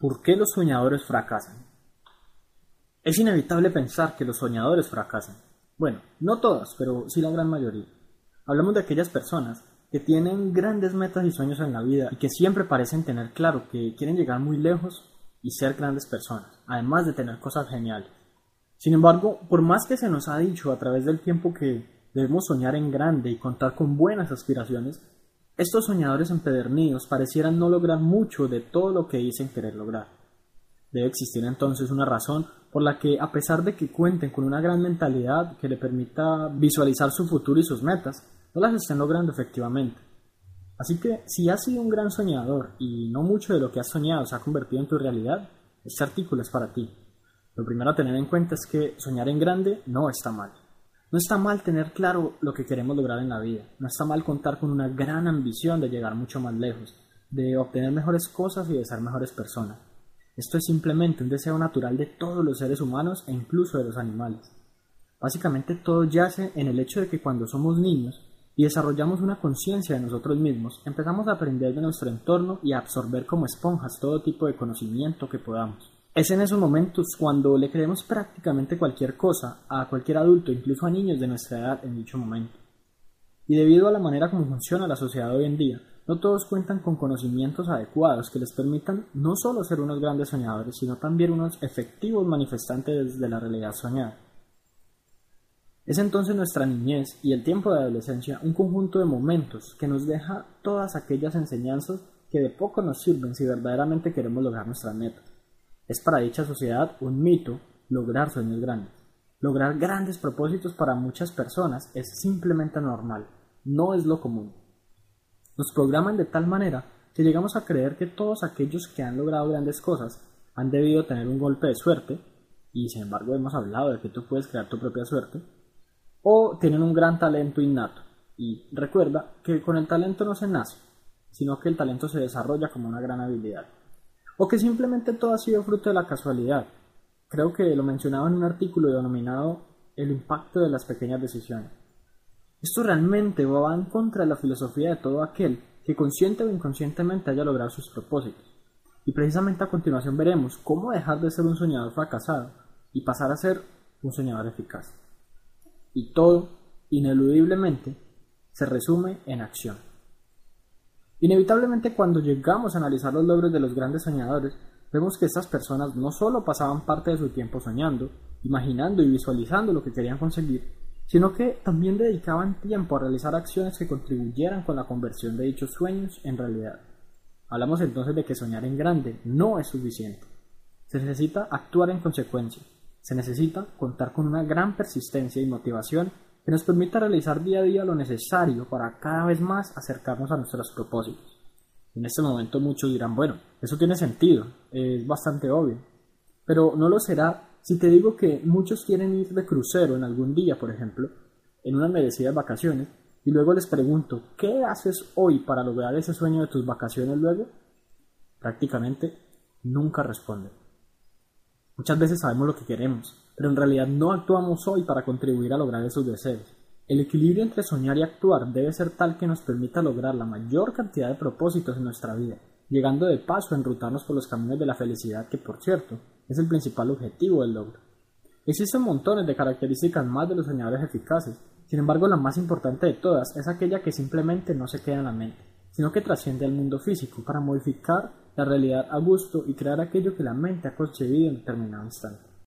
¿Por qué los soñadores fracasan? Es inevitable pensar que los soñadores fracasan. Bueno, no todos, pero sí la gran mayoría. Hablamos de aquellas personas que tienen grandes metas y sueños en la vida y que siempre parecen tener claro que quieren llegar muy lejos y ser grandes personas, además de tener cosas geniales. Sin embargo, por más que se nos ha dicho a través del tiempo que debemos soñar en grande y contar con buenas aspiraciones, estos soñadores empedernidos parecieran no lograr mucho de todo lo que dicen querer lograr. Debe existir entonces una razón por la que, a pesar de que cuenten con una gran mentalidad que le permita visualizar su futuro y sus metas, no las estén logrando efectivamente. Así que, si has sido un gran soñador y no mucho de lo que has soñado se ha convertido en tu realidad, este artículo es para ti. Lo primero a tener en cuenta es que soñar en grande no está mal. No está mal tener claro lo que queremos lograr en la vida. No está mal contar con una gran ambición de llegar mucho más lejos, de obtener mejores cosas y de ser mejores personas. Esto es simplemente un deseo natural de todos los seres humanos e incluso de los animales. Básicamente todo yace en el hecho de que cuando somos niños y desarrollamos una conciencia de nosotros mismos, empezamos a aprender de nuestro entorno y a absorber como esponjas todo tipo de conocimiento que podamos. Es en esos momentos cuando le creemos prácticamente cualquier cosa a cualquier adulto, incluso a niños de nuestra edad en dicho momento. Y debido a la manera como funciona la sociedad hoy en día, no todos cuentan con conocimientos adecuados que les permitan no solo ser unos grandes soñadores, sino también unos efectivos manifestantes de la realidad soñada. Es entonces nuestra niñez y el tiempo de adolescencia un conjunto de momentos que nos deja todas aquellas enseñanzas que de poco nos sirven si verdaderamente queremos lograr nuestras metas. Es para dicha sociedad un mito lograr sueños grandes. Lograr grandes propósitos para muchas personas es simplemente normal, no es lo común. Nos programan de tal manera que llegamos a creer que todos aquellos que han logrado grandes cosas han debido tener un golpe de suerte, y sin embargo hemos hablado de que tú puedes crear tu propia suerte, o tienen un gran talento innato. Y recuerda que con el talento no se nace, sino que el talento se desarrolla como una gran habilidad. O que simplemente todo ha sido fruto de la casualidad. Creo que lo mencionaba en un artículo denominado El impacto de las pequeñas decisiones. Esto realmente va en contra de la filosofía de todo aquel que consciente o inconscientemente haya logrado sus propósitos. Y precisamente a continuación veremos cómo dejar de ser un soñador fracasado y pasar a ser un soñador eficaz y todo, ineludiblemente, se resume en acción. Inevitablemente cuando llegamos a analizar los logros de los grandes soñadores, vemos que estas personas no solo pasaban parte de su tiempo soñando, imaginando y visualizando lo que querían conseguir, sino que también dedicaban tiempo a realizar acciones que contribuyeran con la conversión de dichos sueños en realidad. Hablamos entonces de que soñar en grande no es suficiente. Se necesita actuar en consecuencia, se necesita contar con una gran persistencia y motivación que nos permita realizar día a día lo necesario para cada vez más acercarnos a nuestros propósitos. En este momento muchos dirán, bueno, eso tiene sentido, es bastante obvio, pero no lo será si te digo que muchos quieren ir de crucero en algún día, por ejemplo, en unas merecidas vacaciones, y luego les pregunto, ¿qué haces hoy para lograr ese sueño de tus vacaciones luego? Prácticamente nunca responden. Muchas veces sabemos lo que queremos, pero en realidad no actuamos hoy para contribuir a lograr esos deseos. El equilibrio entre soñar y actuar debe ser tal que nos permita lograr la mayor cantidad de propósitos en nuestra vida, llegando de paso a enrutarnos por los caminos de la felicidad que, por cierto, es el principal objetivo del logro. Existen montones de características más de los soñadores eficaces, sin embargo la más importante de todas es aquella que simplemente no se queda en la mente, sino que trasciende al mundo físico para modificar la realidad a gusto y crear aquello que la mente ha concebido en determinado instante.